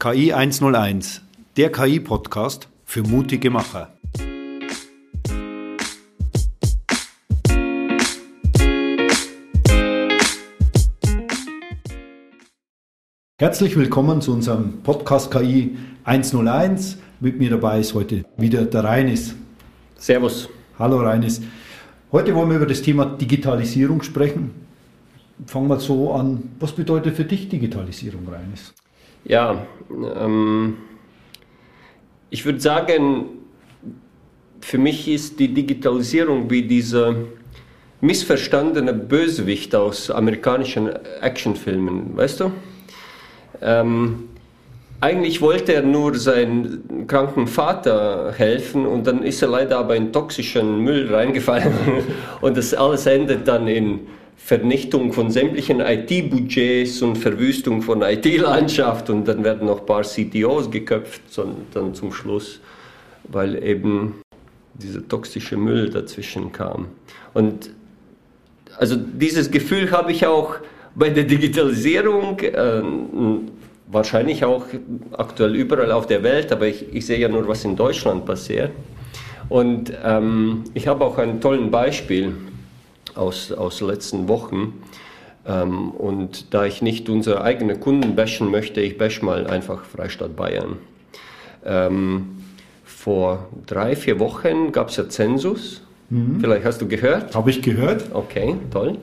KI 101, der KI-Podcast für mutige Macher. Herzlich willkommen zu unserem Podcast KI 101. Mit mir dabei ist heute wieder der Reinis. Servus. Hallo Reinis. Heute wollen wir über das Thema Digitalisierung sprechen. Fangen wir so an. Was bedeutet für dich Digitalisierung, Reinis? Ja, ähm, ich würde sagen, für mich ist die Digitalisierung wie dieser missverstandene Bösewicht aus amerikanischen Actionfilmen, weißt du? Ähm, eigentlich wollte er nur seinem kranken Vater helfen und dann ist er leider aber in toxischen Müll reingefallen und das alles endet dann in Vernichtung von sämtlichen IT-Budgets und Verwüstung von IT-Landschaft und dann werden noch ein paar CTOs geköpft dann zum Schluss, weil eben dieser toxische Müll dazwischen kam. Und also dieses Gefühl habe ich auch bei der Digitalisierung, äh, wahrscheinlich auch aktuell überall auf der Welt, aber ich, ich sehe ja nur, was in Deutschland passiert. Und ähm, ich habe auch ein tolles Beispiel aus, aus den letzten Wochen. Ähm, und da ich nicht unsere eigenen Kunden bashen möchte, ich bash mal einfach Freistaat Bayern. Ähm, vor drei, vier Wochen gab es ja Zensus. Mhm. Vielleicht hast du gehört? Habe ich gehört. Okay, toll.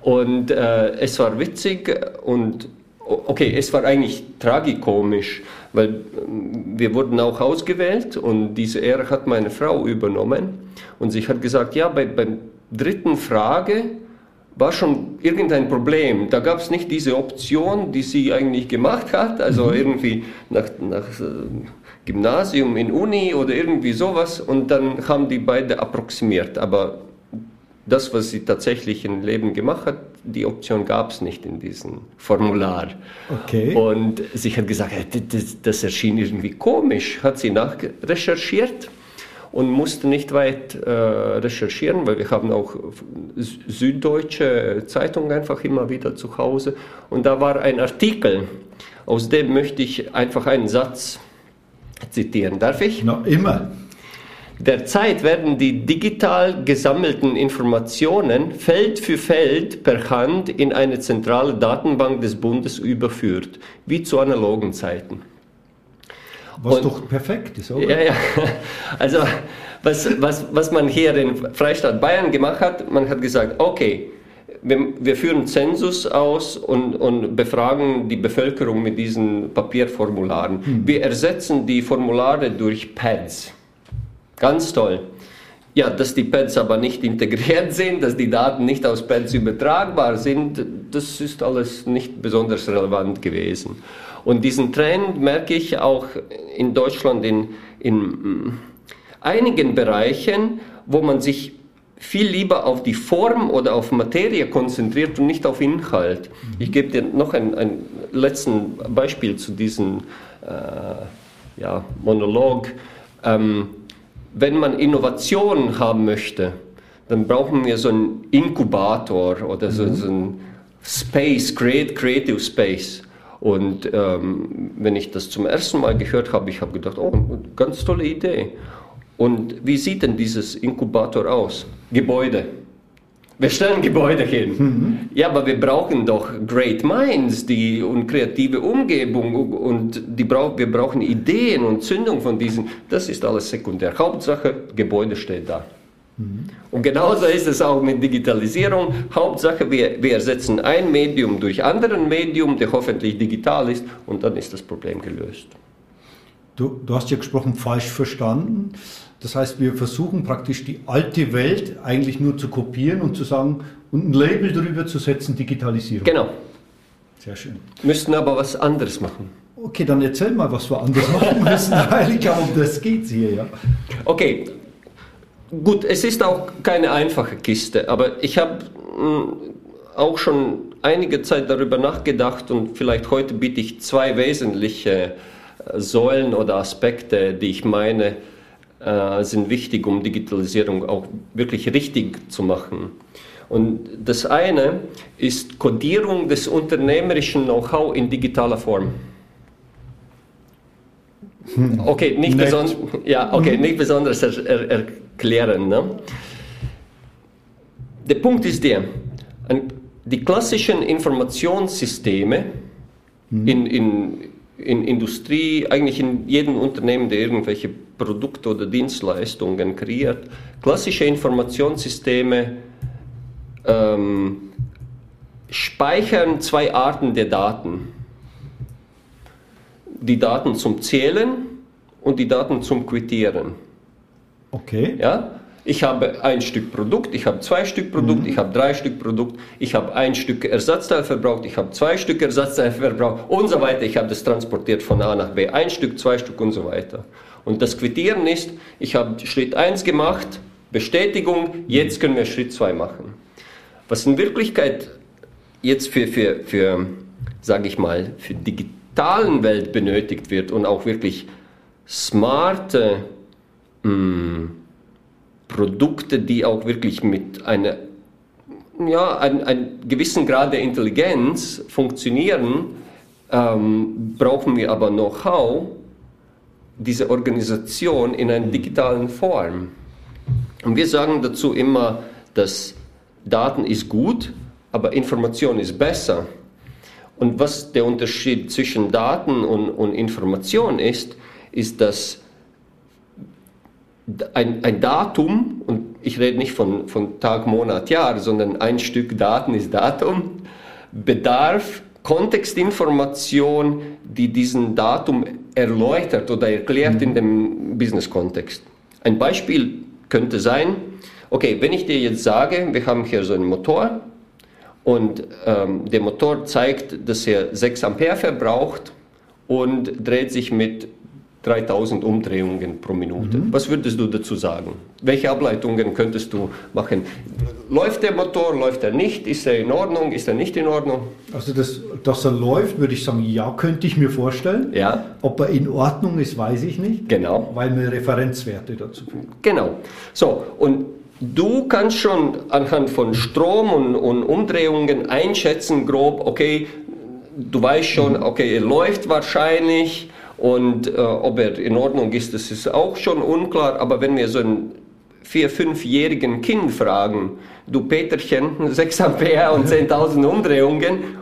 Und äh, es war witzig und okay, es war eigentlich tragikomisch, weil ähm, wir wurden auch ausgewählt und diese Ehre hat meine Frau übernommen und sie hat gesagt, ja, bei, beim dritten Frage war schon irgendein Problem. Da gab es nicht diese Option, die sie eigentlich gemacht hat, also mhm. irgendwie nach, nach äh, Gymnasium in Uni oder irgendwie sowas und dann haben die beide approximiert. Aber das, was sie tatsächlich im Leben gemacht hat, die Option gab es nicht in diesem Formular. Okay. Und sie hat gesagt, das, das erschien irgendwie komisch, hat sie nachrecherchiert und musste nicht weit äh, recherchieren, weil wir haben auch süddeutsche Zeitungen einfach immer wieder zu Hause. Und da war ein Artikel, aus dem möchte ich einfach einen Satz zitieren. Darf ich? Na, immer. Derzeit werden die digital gesammelten Informationen Feld für Feld per Hand in eine zentrale Datenbank des Bundes überführt, wie zu analogen Zeiten. Was Und, doch perfekt ist, oder? Ja, ja. Also, was, was, was man hier in Freistaat Bayern gemacht hat, man hat gesagt, okay, wir, wir führen Zensus aus und, und, befragen die Bevölkerung mit diesen Papierformularen. Hm. Wir ersetzen die Formulare durch Pads. Ganz toll. Ja, dass die Pads aber nicht integriert sind, dass die Daten nicht aus Pads übertragbar sind, das ist alles nicht besonders relevant gewesen. Und diesen Trend merke ich auch in Deutschland in, in mm, einigen Bereichen, wo man sich viel lieber auf die Form oder auf Materie konzentriert und nicht auf Inhalt. Mhm. Ich gebe dir noch ein, ein letztes Beispiel zu diesem äh, ja, Monolog. Ähm, wenn man Innovation haben möchte, dann brauchen wir so einen Inkubator oder so, mhm. so ein Space, Creative Space. Und ähm, wenn ich das zum ersten Mal gehört habe, ich habe gedacht, oh, ganz tolle Idee. Und wie sieht denn dieses Inkubator aus? Gebäude. Wir stellen Gebäude hin. Mhm. Ja, aber wir brauchen doch Great Minds die, und kreative Umgebung und die brauch, wir brauchen Ideen und Zündung von diesen. Das ist alles sekundär. Hauptsache, Gebäude steht da. Mhm. Und genauso ist es auch mit Digitalisierung. Hauptsache, wir, wir ersetzen ein Medium durch ein Medium, der hoffentlich digital ist, und dann ist das Problem gelöst. Du, du hast ja gesprochen, falsch verstanden. Das heißt, wir versuchen praktisch die alte Welt eigentlich nur zu kopieren und zu sagen und ein Label drüber zu setzen, Digitalisierung. Genau. Sehr schön. Müssten aber was anderes machen. Okay, dann erzähl mal, was wir anders machen müssen, weil ich glaube, um das geht hier, ja. Okay, Gut, es ist auch keine einfache Kiste, aber ich habe hm, auch schon einige Zeit darüber nachgedacht und vielleicht heute biete ich zwei wesentliche äh, Säulen oder Aspekte, die ich meine, äh, sind wichtig, um Digitalisierung auch wirklich richtig zu machen. Und das eine ist Kodierung des unternehmerischen Know-how in digitaler Form. Okay, nicht, besonders, ja, okay, nicht besonders er, er, erklären. Ne? Der Punkt ist der, die klassischen Informationssysteme mhm. in, in, in Industrie, eigentlich in jedem Unternehmen, der irgendwelche Produkte oder Dienstleistungen kreiert, klassische Informationssysteme ähm, speichern zwei Arten der Daten. Die Daten zum Zählen und die Daten zum Quittieren. Okay. Ja? Ich habe ein Stück Produkt, ich habe zwei Stück Produkt, mhm. ich habe drei Stück Produkt, ich habe ein Stück Ersatzteil verbraucht, ich habe zwei Stück Ersatzteil verbraucht und so weiter. Ich habe das transportiert von A nach B. Ein Stück, zwei Stück und so weiter. Und das Quittieren ist, ich habe Schritt 1 gemacht, Bestätigung, jetzt können wir Schritt 2 machen. Was in Wirklichkeit jetzt für, für, für sage ich mal, für die digitalen Welt benötigt wird und auch wirklich smarte mh, hm, Produkte, die auch wirklich mit einer ja, ein, ein gewissen Grad der Intelligenz funktionieren, ähm, brauchen wir aber Know-how, diese Organisation in einer digitalen Form. Und wir sagen dazu immer, dass Daten ist gut, aber Information ist besser. Und was der Unterschied zwischen Daten und, und Information ist, ist, dass ein, ein, Datum, und ich rede nicht von, von Tag, Monat, Jahr, sondern ein Stück Daten ist Datum, bedarf Kontextinformation, die diesen Datum erläutert oder erklärt in dem Business-Kontext. Ein Beispiel könnte sein, okay, wenn ich dir jetzt sage, wir haben hier so einen Motor und ähm, der Motor zeigt, dass er 6 Ampere verbraucht und dreht sich mit 3000 Umdrehungen pro Minute. Mhm. Was würdest du dazu sagen? Welche Ableitungen könntest du machen? Läuft der Motor, läuft er nicht? Ist er in Ordnung, ist er nicht in Ordnung? Also, das, dass er läuft, würde ich sagen, ja, könnte ich mir vorstellen. Ja. Ob er in Ordnung ist, weiß ich nicht. Genau. Weil mir Referenzwerte dazu fehlen. Genau. So, und Du kannst schon anhand von Strom und, und, Umdrehungen einschätzen, grob, okay, du weißt schon, mhm. okay, er läuft wahrscheinlich, und äh, ob er in Ordnung ist, das ist auch schon unklar. Aber wenn wir so einen vier-, fünfjährigen Kind fragen, du Peterchen, 6 Ampere und 10.000 Umdrehungen,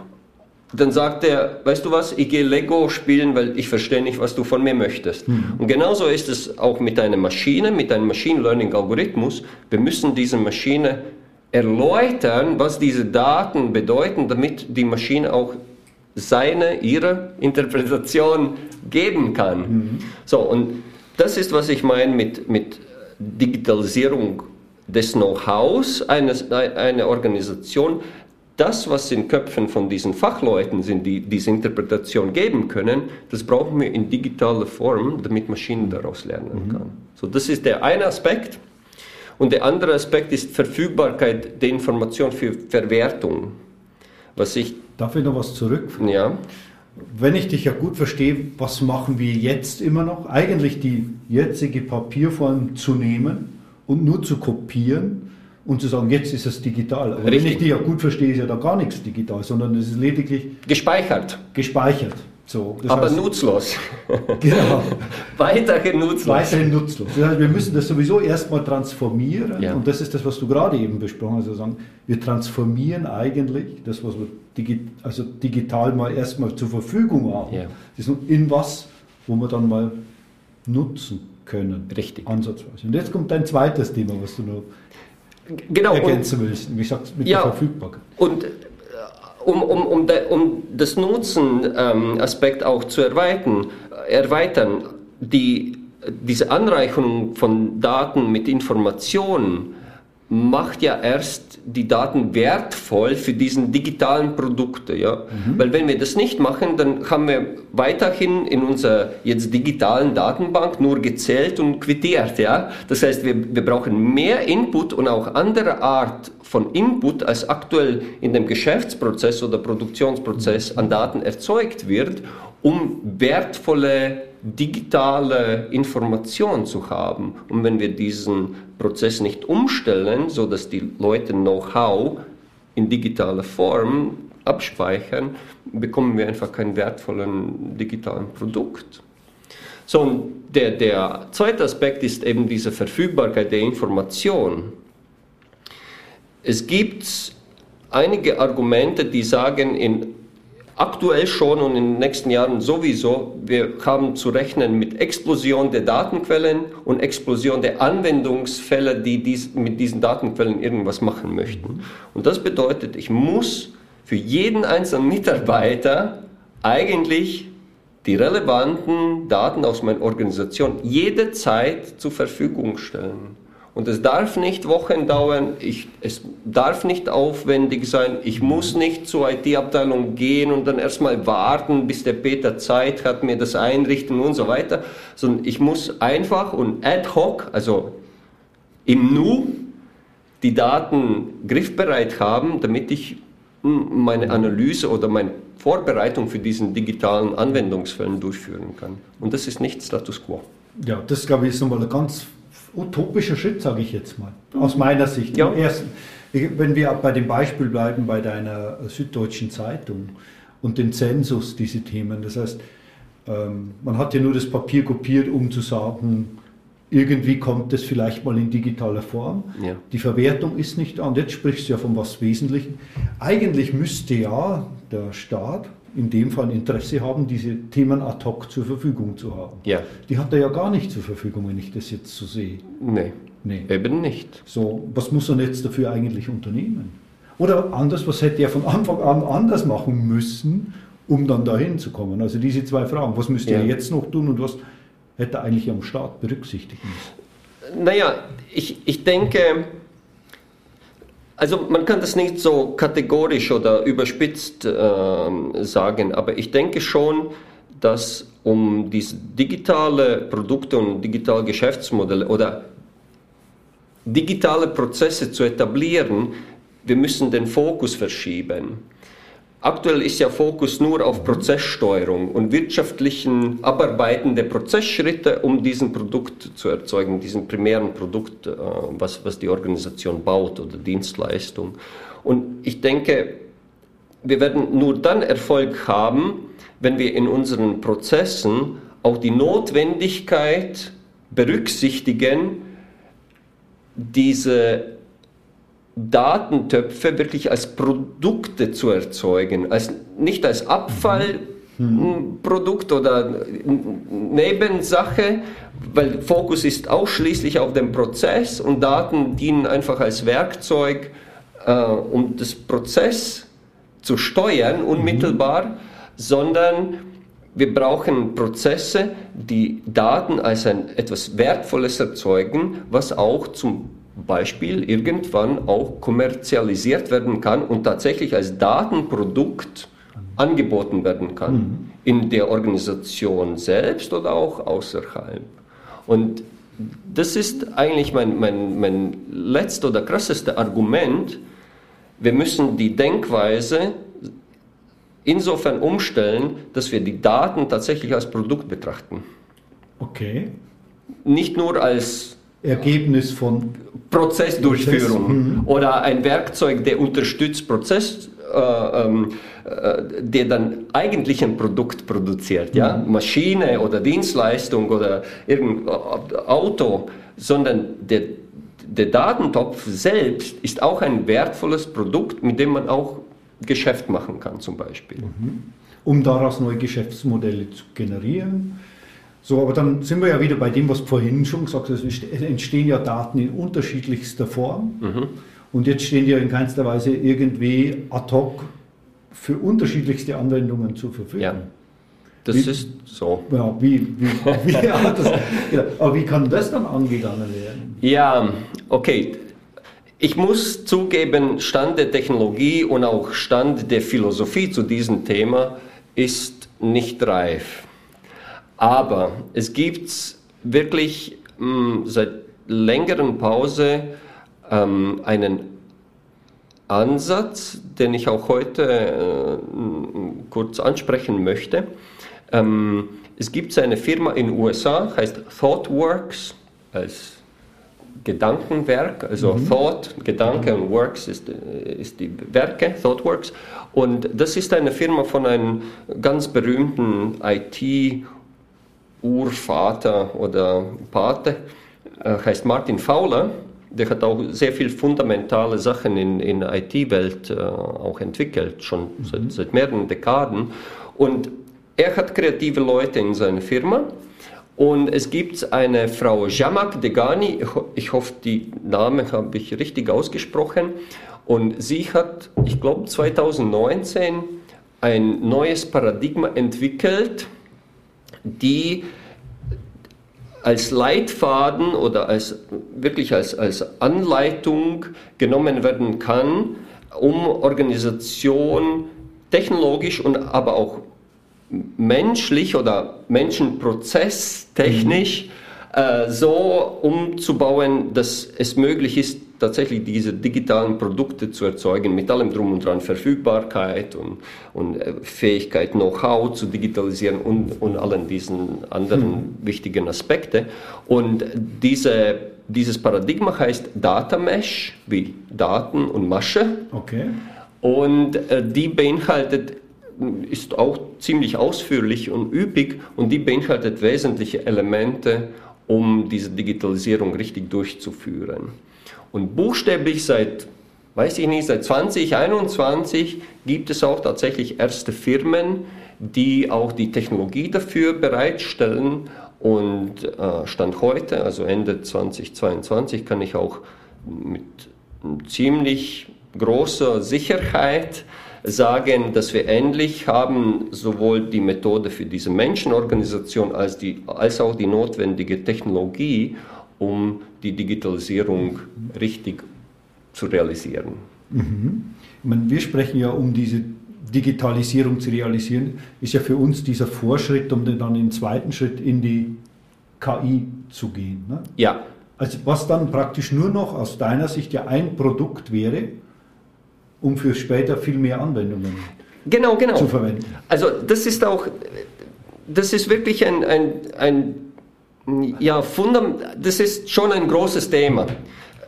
dann sagt er, weißt du was, ich gehe Lego spielen, weil ich verstehe nicht, was du von mir möchtest. Mhm. Und genauso ist es auch mit einer Maschine, mit einem Machine Learning Algorithmus. Wir müssen diese Maschine erläutern, was diese Daten bedeuten, damit die Maschine auch seine, ihre Interpretation geben kann. Mhm. So, und das ist, was ich meine mit, mit Digitalisierung des Know-hows einer Organisation. Das, was in Köpfen von diesen Fachleuten sind, die diese Interpretation geben können, das brauchen wir in digitaler Form, damit Maschinen daraus lernen mhm. kann. So, das ist der eine Aspekt. Und der andere Aspekt ist Verfügbarkeit der Information für Verwertung. Was ich Darf ich noch was zurück? Ja. Wenn ich dich ja gut verstehe, was machen wir jetzt immer noch? Eigentlich die jetzige Papierform zu nehmen und nur zu kopieren und zu sagen, jetzt ist es digital. Aber Richtig. wenn ich dich ja gut verstehe, ist ja da gar nichts digital, sondern es ist lediglich gespeichert. Gespeichert. So, Aber heißt, nutzlos. Genau. Weiterhin nutzlos. Weiterhin nutzlos. Das heißt, wir müssen das sowieso erstmal transformieren. Ja. Und das ist das, was du gerade eben besprochen hast. Also sagen, wir transformieren eigentlich das, was wir digi also digital mal erstmal zur Verfügung haben. Ja. Das ist in was, wo wir dann mal nutzen können. Richtig. Ansatzweise. Und jetzt kommt dein zweites Thema, was du noch genau, ergänzen willst. Wie gesagt, mit ja, der Verfügbarkeit. Und um, um, um, de, um das Nutzen-Aspekt ähm, auch zu erweitern, erweitern die, diese Anreichung von Daten mit Informationen macht ja erst die Daten wertvoll für diesen digitalen Produkte, ja. Mhm. Weil wenn wir das nicht machen, dann haben wir weiterhin in unserer jetzt digitalen Datenbank nur gezählt und quittiert, ja. Das heißt, wir, wir brauchen mehr Input und auch andere Art von Input, als aktuell in dem Geschäftsprozess oder Produktionsprozess an Daten erzeugt wird, um wertvolle digitale Information zu haben. Und wenn wir diesen Prozess nicht umstellen, so dass die Leute Know-how in digitaler Form abspeichern, bekommen wir einfach kein wertvollen digitalen Produkt. So, der, der zweite Aspekt ist eben diese Verfügbarkeit der Information. Es gibt einige Argumente, die sagen, in, aktuell schon und in den nächsten Jahren sowieso, wir haben zu rechnen mit Explosion der Datenquellen und Explosion der Anwendungsfälle, die dies, mit diesen Datenquellen irgendwas machen möchten. Und das bedeutet, ich muss für jeden einzelnen Mitarbeiter eigentlich die relevanten Daten aus meiner Organisation jederzeit zur Verfügung stellen. Und es darf nicht Wochen dauern, ich, es darf nicht aufwendig sein, ich muss nicht zur IT-Abteilung gehen und dann erstmal warten, bis der Peter Zeit hat, mir das einrichten und so weiter, sondern ich muss einfach und ad hoc, also im Nu, die Daten griffbereit haben, damit ich hm, meine Analyse oder meine Vorbereitung für diesen digitalen Anwendungsfällen durchführen kann. Und das ist nicht Status quo. Ja, das glaube ich ist nochmal ein ganz utopischer Schritt, sage ich jetzt mal, aus meiner Sicht. Ja. Ersten, wenn wir bei dem Beispiel bleiben, bei deiner Süddeutschen Zeitung und den Zensus, diese Themen, das heißt, ähm, man hat ja nur das Papier kopiert, um zu sagen, irgendwie kommt es vielleicht mal in digitaler Form. Ja. Die Verwertung ist nicht da. Und jetzt sprichst du ja von was Wesentlichem. Eigentlich müsste ja der Staat in dem Fall Interesse haben, diese Themen ad hoc zur Verfügung zu haben. Ja. Die hat er ja gar nicht zur Verfügung, wenn ich das jetzt so sehe. Nee, nee. eben nicht. So, was muss er jetzt dafür eigentlich unternehmen? Oder anders, was hätte er von Anfang an anders machen müssen, um dann dahin zu kommen? Also diese zwei Fragen, was müsste ja. er jetzt noch tun und was hätte er eigentlich am Staat berücksichtigen müssen? Naja, ich, ich denke, also man kann das nicht so kategorisch oder überspitzt äh, sagen, aber ich denke schon, dass um diese digitale Produkte und digitale Geschäftsmodelle oder digitale Prozesse zu etablieren, wir müssen den Fokus verschieben. Aktuell ist ja Fokus nur auf Prozesssteuerung und wirtschaftlichen Abarbeiten der Prozessschritte, um diesen Produkt zu erzeugen, diesen primären Produkt, äh, was, was die Organisation baut oder Dienstleistung. Und ich denke, wir werden nur dann Erfolg haben, wenn wir in unseren Prozessen auch die Notwendigkeit berücksichtigen, diese Datentöpfe wirklich als Produkte zu erzeugen, als, nicht als Abfallprodukt oder Nebensache, weil Fokus ist ausschließlich auf dem Prozess und Daten dienen einfach als Werkzeug, äh, um das Prozess zu steuern unmittelbar, mhm. sondern wir brauchen Prozesse, die Daten als ein etwas Wertvolles erzeugen, was auch zum Beispiel irgendwann auch kommerzialisiert werden kann und tatsächlich als Datenprodukt angeboten werden kann. Mhm. In der Organisation selbst oder auch außerhalb. Und das ist eigentlich mein, mein, mein letztes oder krasseste Argument. Wir müssen die Denkweise insofern umstellen, dass wir die Daten tatsächlich als Produkt betrachten. Okay. Nicht nur als Ergebnis von Prozessdurchführung Prozess. Mhm. oder ein Werkzeug, der unterstützt Prozess, äh, ähm, äh, der dann eigentlich ein Produkt produziert, mhm. ja, Maschine oder Dienstleistung oder irgendein Auto, sondern der, der Datentopf selbst ist auch ein wertvolles Produkt, mit dem man auch Geschäft machen kann, zum Beispiel. Mhm. Um daraus neue Geschäftsmodelle zu generieren so, aber dann sind wir ja wieder bei dem, was vorhin schon gesagt hast, es entstehen ja Daten in unterschiedlichster Form mhm. und jetzt stehen die ja in keinster Weise irgendwie ad hoc für unterschiedlichste Anwendungen zur Verfügung. Ja, das wie, ist so. Ja, wie, wie, wie ja, das, ja, aber wie kann das dann angegangen werden? Ja, okay. Ich muss zugeben, Stand der Technologie und auch Stand der Philosophie zu diesem Thema ist nicht reif. Aber es gibt wirklich mh, hm, seit längeren Pause ähm, einen Ansatz, den ich auch heute äh, kurz ansprechen möchte. Ähm, es gibt eine Firma in den USA, heißt ThoughtWorks, als Gedankenwerk, also mhm. Thought, Gedanke und Works ist, ist die Werke, ThoughtWorks. Und das ist eine Firma von einem ganz berühmten IT- Urvater oder Pate äh, heißt Martin Fowler. Der hat auch sehr viel fundamentale Sachen in, in IT-Welt äh, auch entwickelt, schon mhm. seit, seit mehreren Dekaden. Und er hat kreative Leute in seiner Firma. Und es gibt eine Frau Jamak Degani, ich hoffe, die Name habe ich richtig ausgesprochen. Und sie hat, ich glaube, 2019 ein neues Paradigma entwickelt, die als Leitfaden oder als, wirklich als, als Anleitung genommen werden kann, um Organisation technologisch und aber auch menschlich oder menschenprozesstechnisch mhm. äh, so umzubauen, dass es möglich ist, tatsächlich diese digitalen Produkte zu erzeugen, mit allem drum und dran, Verfügbarkeit und, und äh, Fähigkeit, Know-how zu digitalisieren und, und allen diesen anderen hm. wichtigen Aspekten. Und diese, dieses Paradigma heißt Data Mesh, wie Daten und Masche. Okay. Und äh, die beinhaltet ist auch ziemlich ausführlich und üppig und die beinhaltet wesentliche Elemente, um diese Digitalisierung richtig durchzuführen. Und buchstäblich seit, weiß ich nicht, seit 2021 gibt es auch tatsächlich erste Firmen, die auch die Technologie dafür bereitstellen. Und äh, Stand heute, also Ende 2022, kann ich auch mit ziemlich großer Sicherheit sagen, dass wir endlich haben sowohl die Methode für diese Menschenorganisation als, die, als auch die notwendige Technologie, um die Digitalisierung richtig zu realisieren. Mhm. Meine, wir sprechen ja um diese Digitalisierung zu realisieren, ist ja für uns dieser Vorschritt, um dann den zweiten Schritt in die KI zu gehen. Ne? Ja. Also was dann praktisch nur noch aus deiner Sicht ja ein Produkt wäre, um für später viel mehr Anwendungen genau, genau. zu verwenden. Also das ist auch, das ist wirklich ein, ein, ein ja, das ist schon ein großes Thema.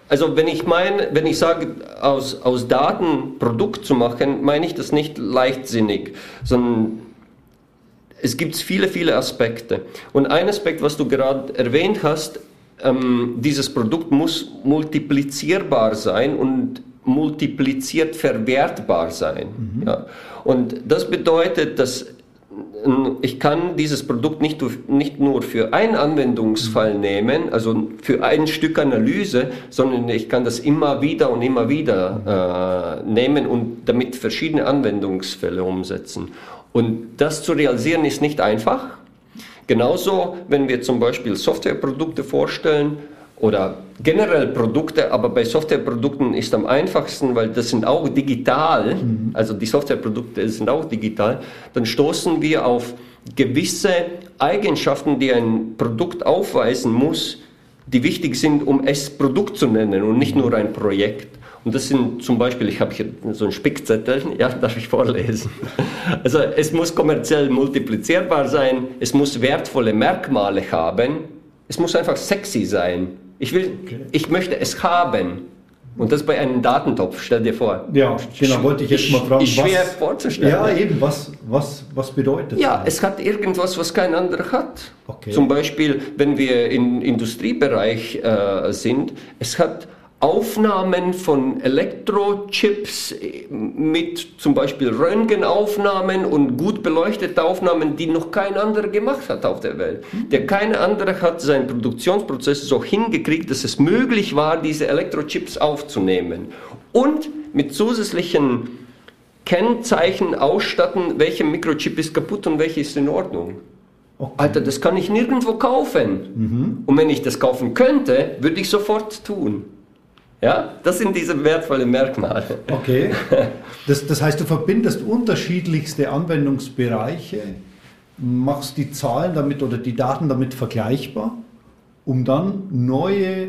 Also wenn ich meine, wenn ich sage, aus, aus Daten Produkt zu machen, meine ich das nicht leichtsinnig, sondern es gibt viele, viele Aspekte. Und ein Aspekt, was du gerade erwähnt hast, ähm, dieses Produkt muss multiplizierbar sein und multipliziert verwertbar sein. Mhm. Ja. Und das bedeutet, dass ich kann dieses Produkt nicht, nicht nur für einen Anwendungsfall mhm. nehmen, also für ein Stück Analyse, sondern ich kann das immer wieder und immer wieder äh, nehmen und damit verschiedene Anwendungsfälle umsetzen. Und das zu realisieren ist nicht einfach. Genauso, wenn wir zum Beispiel Softwareprodukte vorstellen, oder generell Produkte, aber bei Softwareprodukten ist am einfachsten, weil das sind auch digital, mhm. also die Softwareprodukte sind auch digital, dann stoßen wir auf gewisse Eigenschaften, die ein Produkt aufweisen muss, die wichtig sind, um es Produkt zu nennen und nicht nur ein Projekt. Und das sind zum Beispiel, ich habe hier so einen Spickzettel, ja, darf ich vorlesen. Also es muss kommerziell multiplizierbar sein, es muss wertvolle Merkmale haben, es muss einfach sexy sein. Ich, will, okay. ich möchte es haben. Und das bei einem Datentopf, stell dir vor. Ja, genau, wollte ich jetzt mal fragen. Ist schwer was, vorzustellen. Ja, eben, was, was, was bedeutet Ja, das? es hat irgendwas, was kein anderer hat. Okay. Zum Beispiel, wenn wir im Industriebereich äh, sind, es hat Aufnahmen von Elektrochips mit zum Beispiel Röntgenaufnahmen und gut beleuchtete Aufnahmen, die noch kein anderer gemacht hat auf der Welt. Mhm. Der keine andere hat seinen Produktionsprozess so hingekriegt, dass es möglich war, diese Elektrochips aufzunehmen und mit zusätzlichen Kennzeichen ausstatten, welcher Mikrochip ist kaputt und welcher ist in Ordnung. Okay. Alter, das kann ich nirgendwo kaufen. Mhm. Und wenn ich das kaufen könnte, würde ich sofort tun. Ja, das sind diese wertvollen Merkmale. Okay. Das, das heißt, du verbindest unterschiedlichste Anwendungsbereiche, machst die Zahlen damit oder die Daten damit vergleichbar, um dann neue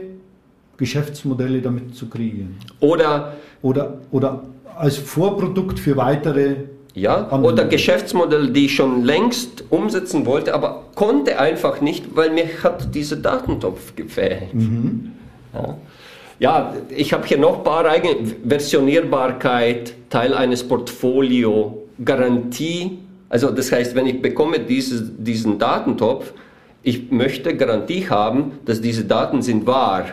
Geschäftsmodelle damit zu kriegen. Oder, oder, oder als Vorprodukt für weitere ja, oder Geschäftsmodelle, die ich schon längst umsetzen wollte, aber konnte einfach nicht, weil mir hat dieser Datentopf gefehlt. Mhm. Ja. Ja, ich habe hier noch ein paar eigene Versionierbarkeit, Teil eines Portfolio, Garantie. Also das heißt, wenn ich bekomme diese, diesen Datentopf, ich möchte Garantie haben, dass diese Daten sind wahr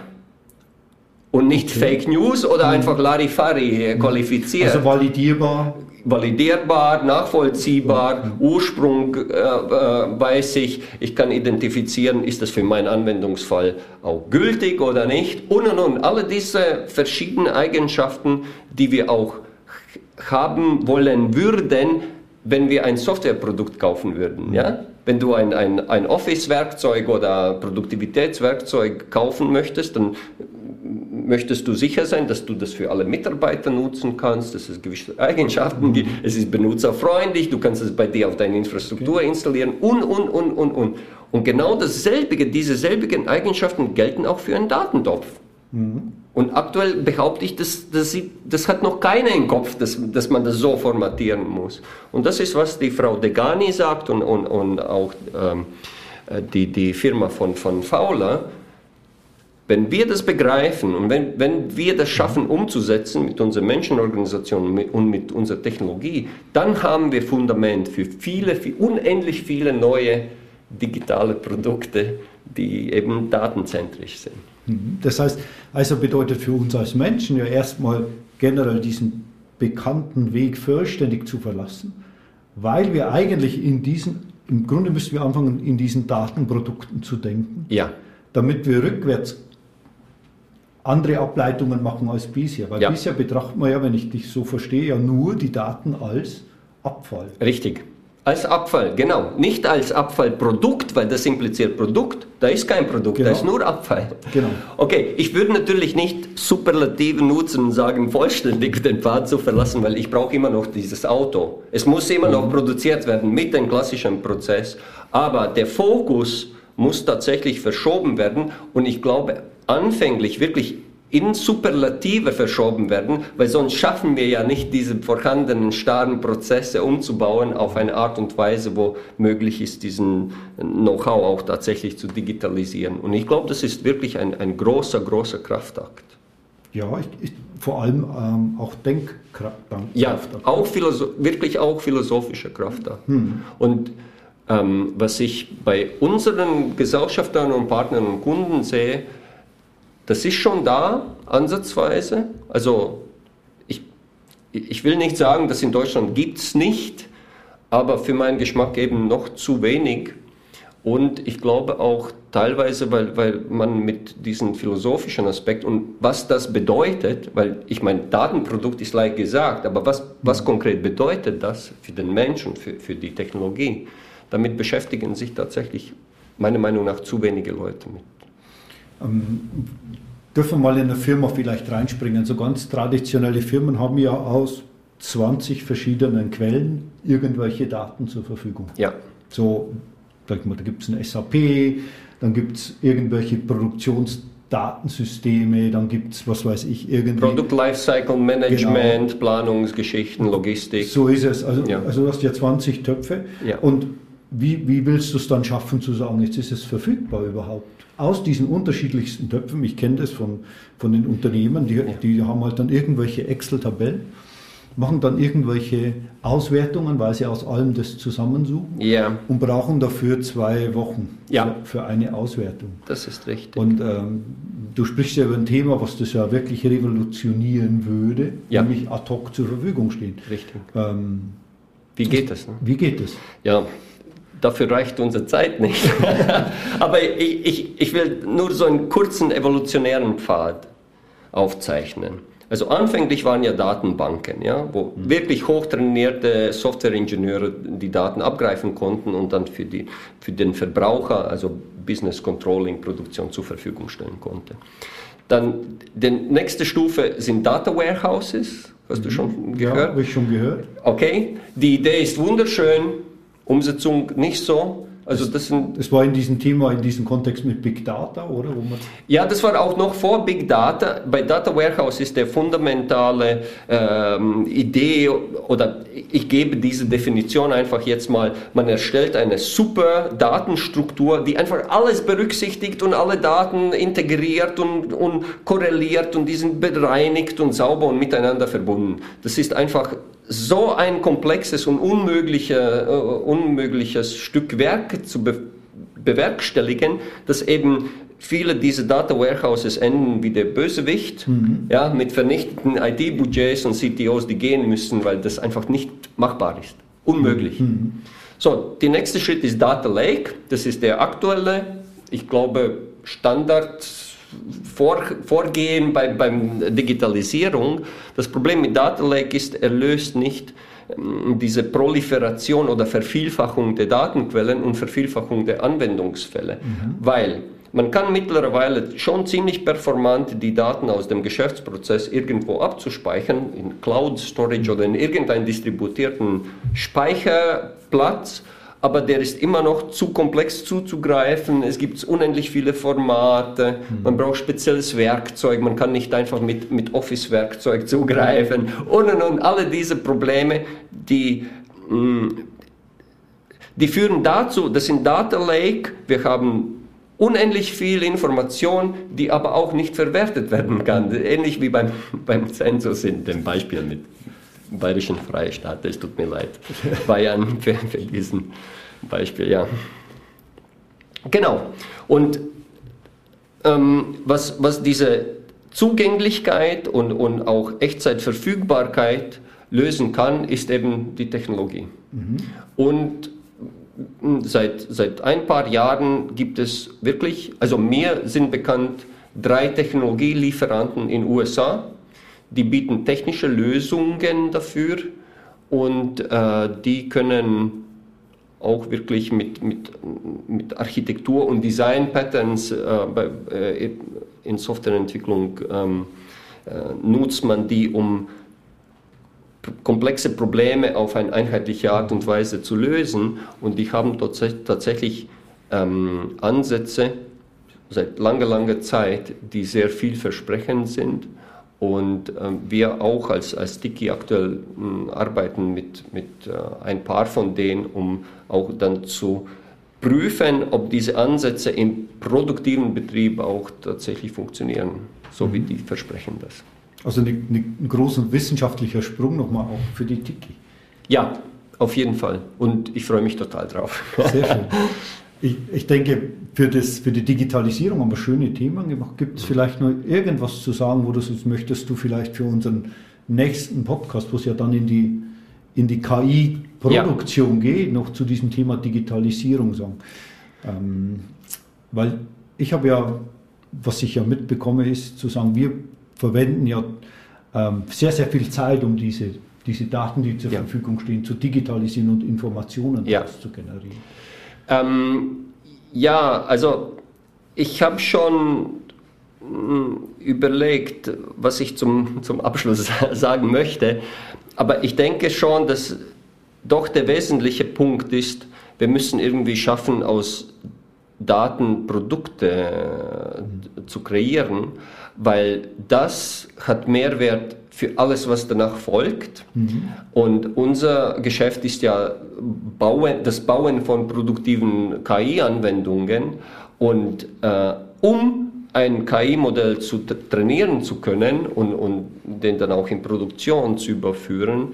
und nicht okay. Fake News oder mhm. einfach Larifari qualifiziert. Also validierbar. Validierbar, nachvollziehbar, mhm. Ursprung äh, äh, weiß ich, ich kann identifizieren, ist das für meinen Anwendungsfall auch gültig oder nicht und und und. Alle diese verschiedenen Eigenschaften, die wir auch haben wollen würden, wenn wir ein Softwareprodukt kaufen würden. Ja? Wenn du ein, ein, ein Office-Werkzeug oder Produktivitätswerkzeug kaufen möchtest, dann möchtest du sicher sein, dass du das für alle Mitarbeiter nutzen kannst, dass es gewisse Eigenschaften gibt, es ist benutzerfreundlich, du kannst es bei dir auf deine Infrastruktur installieren und, und, und, und, und. Und genau dasselbe, diese selbigen Eigenschaften gelten auch für einen Datentopf. Mhm. Und aktuell behaupte ich, das, das, das hat noch keiner im Kopf, dass, dass man das so formatieren muss. Und das ist, was die Frau Degani sagt und, und, und auch ähm, äh, die, die Firma von, von Fowler. Wenn wir das begreifen und wenn, wenn wir das schaffen umzusetzen mit unseren Menschenorganisationen und mit unserer Technologie, dann haben wir Fundament für viele, für unendlich viele neue digitale Produkte, die eben datenzentrisch sind. Mhm. Das heißt, also bedeutet für uns als Menschen ja erstmal generell diesen bekannten Weg vollständig zu verlassen, weil wir eigentlich in diesen, im Grunde müssen wir anfangen, in diesen Datenprodukten zu denken, ja. damit wir rückwärts andere Ableitungen machen als bisher. Weil ja. bisher betrachtet man ja, wenn ich dich so verstehe, ja nur die Daten als Abfall. Richtig. Als Abfall, genau. Nicht als Abfallprodukt, weil das impliziert Produkt. Da ist kein Produkt, genau. da ist nur Abfall. Genau. Okay, ich würde natürlich nicht Superlative nutzen und sagen, vollständig den Pfad zu verlassen, weil ich brauche immer noch dieses Auto. Es muss immer mhm. noch produziert werden mit dem klassischen Prozess. Aber der Fokus muss tatsächlich verschoben werden und ich glaube, anfänglich wirklich in Superlative verschoben werden, weil sonst schaffen wir ja nicht diese vorhandenen starren Prozesse umzubauen auf eine Art und Weise, wo möglich ist, diesen Know-how auch tatsächlich zu digitalisieren. Und ich glaube, das ist wirklich ein, ein großer, großer Kraftakt. Ja, ich, ich, vor allem ähm, auch Denkkraft. Ja, auch wirklich auch philosophischer Kraftakt. Hm. Und ähm, was ich bei unseren Gesellschaftern und Partnern und Kunden sehe, das ist schon da, ansatzweise. Also ich, ich will nicht sagen, dass in Deutschland gibt es nicht, aber für meinen Geschmack eben noch zu wenig. Und ich glaube auch teilweise, weil, weil man mit diesem philosophischen Aspekt und was das bedeutet, weil ich meine, Datenprodukt ist leicht gesagt, aber was, was konkret bedeutet das für den Menschen, für, für die Technologie? Damit beschäftigen sich tatsächlich meiner Meinung nach zu wenige Leute mit. Ähm, dürfen wir mal in eine Firma vielleicht reinspringen. So ganz traditionelle Firmen haben ja aus 20 verschiedenen Quellen irgendwelche Daten zur Verfügung. Ja. So, da gibt es ein SAP, dann gibt es irgendwelche Produktionsdatensysteme, dann gibt es, was weiß ich, irgendwie. Product Lifecycle Management, genau. Planungsgeschichten, Logistik. So ist es. Also, ja. also du hast ja 20 Töpfe. Ja. Und wie, wie willst du es dann schaffen zu sagen, jetzt ist es verfügbar überhaupt? Aus diesen unterschiedlichsten Töpfen, ich kenne das von, von den Unternehmen, die, die haben halt dann irgendwelche Excel-Tabellen, machen dann irgendwelche Auswertungen, weil sie aus allem das zusammensuchen ja. und brauchen dafür zwei Wochen ja. für, für, eine Auswertung. Das ist richtig. Und ähm, du sprichst ja über ein Thema, was das ja wirklich revolutionieren würde, ja. nämlich ad hoc zur Verfügung stehen. Richtig. Ähm, wie geht das? Ne? Wie geht das? Ja, dafür reicht unsere Zeit nicht. Aber ich, ich, ich will nur so einen kurzen evolutionären Pfad aufzeichnen. Also anfänglich waren ja Datenbanken, ja, wo mhm. wirklich hochtrainierte Softwareingenieure die Daten abgreifen konnten und dann für, die, für den Verbraucher, also Business Controlling, Produktion zur Verfügung stellen konnte. Dann die nächste Stufe sind Data Warehouses. Hast du mhm. schon gehört? Ja, habe ich schon gehört. Okay, die Idee ist wunderschön, Umsetzung nicht so. Also das, sind, das war in diesem Thema, in diesem Kontext mit Big Data, oder? ja, das war auch noch vor Big Data. Bei Data Warehouse ist der fundamentale ähm, Idee, oder ich gebe diese Definition einfach jetzt mal, man erstellt eine super Datenstruktur, die einfach alles berücksichtigt und alle Daten integriert und, und korreliert und die sind bereinigt und sauber und miteinander verbunden. Das ist einfach so ein komplexes und unmögliche, uh, unmögliches Stück Werk zu bewerkstelligen, dass eben viele dieser Data Warehouses enden wie der Bösewicht, mhm. ja, mit vernichteten IT-Budgets und CTOs, die gehen müssen, weil das einfach nicht machbar ist. Unmöglich. Mhm. So, der nächste Schritt ist Data Lake. Das ist der aktuelle, ich glaube, Standard. Vor, Vorgehen bei, beim Digitalisierung. Das Problem mit Data Lake ist, er löst nicht ähm, diese Proliferation oder Vervielfachung der Datenquellen und Vervielfachung der Anwendungsfälle, mhm. weil man kann mittlerweile schon ziemlich performant die Daten aus dem Geschäftsprozess irgendwo abzuspeichern, in Cloud Storage oder in irgendeinen distributierten Speicherplatz, aber der ist immer noch zu komplex zuzugreifen. Es gibt unendlich viele Formate, man braucht spezielles Werkzeug, man kann nicht einfach mit, mit Office-Werkzeug zugreifen. Und, und, und. Alle diese Probleme, die mh, mm, die führen dazu, dass in Data Lake. Wir haben unendlich viel Information, die aber auch nicht verwertet werden kann. Ähnlich wie beim, beim Zensus in dem Beispiel mit Bayerischen Freistaat. Es tut mir leid, Bayern, für, für diesen Beispiel, ja. Genau. Und ähm, was, was diese Zugänglichkeit und, und auch Echtzeitverfügbarkeit lösen kann, ist eben die Technologie. Mhm. Und seit, seit ein paar Jahren gibt es wirklich, also mir sind bekannt drei Technologielieferanten in den USA, die bieten technische Lösungen dafür und äh, die können auch wirklich mit, mit, mit Architektur und Design-Patterns äh, äh, in Softwareentwicklung ähm, äh, nutzt man die, um komplexe Probleme auf eine einheitliche Art und Weise zu lösen. Und die haben tatsächlich ähm, Ansätze seit langer, langer Zeit, die sehr vielversprechend sind. Und ähm, wir auch als, als Tiki aktuell äh, arbeiten mit, mit äh, ein paar von denen, um auch dann zu prüfen, ob diese Ansätze im produktiven Betrieb auch tatsächlich funktionieren, so wie mhm. die versprechen das. Also ein großer wissenschaftlicher Sprung nochmal auch für die Tiki. Ja, auf jeden Fall. Und ich freue mich total drauf. Sehr schön. Ich, ich denke, für, das, für die Digitalisierung haben wir schöne Themen gemacht. Gibt es vielleicht noch irgendwas zu sagen, wo du sonst möchtest du vielleicht für unseren nächsten Podcast, wo es ja dann in die, in die KI-Produktion ja. geht, noch zu diesem Thema Digitalisierung sagen? Ähm, weil ich habe ja, was ich ja mitbekomme, ist zu sagen, wir verwenden ja ähm, sehr, sehr viel Zeit, um diese, diese Daten, die zur ja. Verfügung stehen, zu digitalisieren und Informationen ja. zu generieren. Ähm, ja, also ich habe schon hm, überlegt, was ich zum, zum Abschluss sagen möchte, aber ich denke schon, dass doch der wesentliche Punkt ist, wir müssen irgendwie schaffen, aus Daten Produkte äh, zu kreieren weil das hat Mehrwert für alles, was danach folgt. Mhm. Und unser Geschäft ist ja Bauen, das Bauen von produktiven KI-Anwendungen. Und äh, um ein KI-Modell zu trainieren zu können und, und den dann auch in Produktion zu überführen,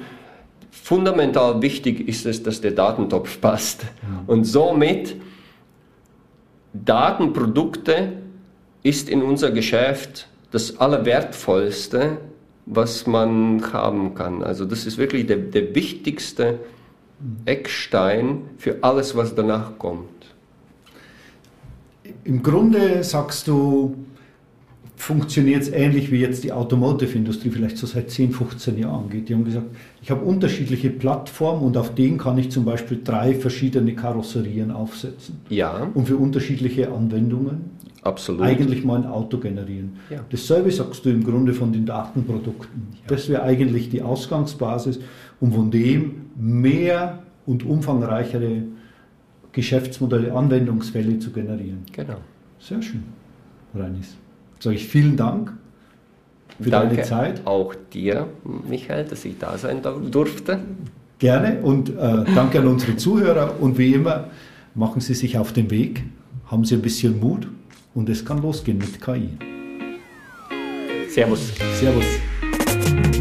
fundamental wichtig ist es, dass der Datentopf passt. Mhm. Und somit Datenprodukte ist in unser Geschäft das Allerwertvollste, was man haben kann. Also das ist wirklich der, der wichtigste Eckstein für alles, was danach kommt. Im Grunde sagst du, funktioniert es ähnlich wie jetzt die Automotive-Industrie vielleicht so seit 10, 15 Jahren geht. Die haben gesagt, ich habe unterschiedliche Plattformen und auf denen kann ich zum Beispiel drei verschiedene Karosserien aufsetzen. Ja. Und für unterschiedliche Anwendungen Absolut. eigentlich mal ein Auto generieren. Ja. Dasselbe sagst du im Grunde von den Datenprodukten. Ja. Das wäre eigentlich die Ausgangsbasis, um von dem mehr und umfangreichere Geschäftsmodelle, Anwendungsfälle zu generieren. Genau. Sehr schön, Reinis. Sage ich vielen Dank für Danke deine Zeit. Auch dir, Michael, dass ich da sein durfte. Gerne und äh, danke an unsere Zuhörer und wie immer machen Sie sich auf den Weg, haben Sie ein bisschen Mut und es kann losgehen mit KI. Servus. Servus.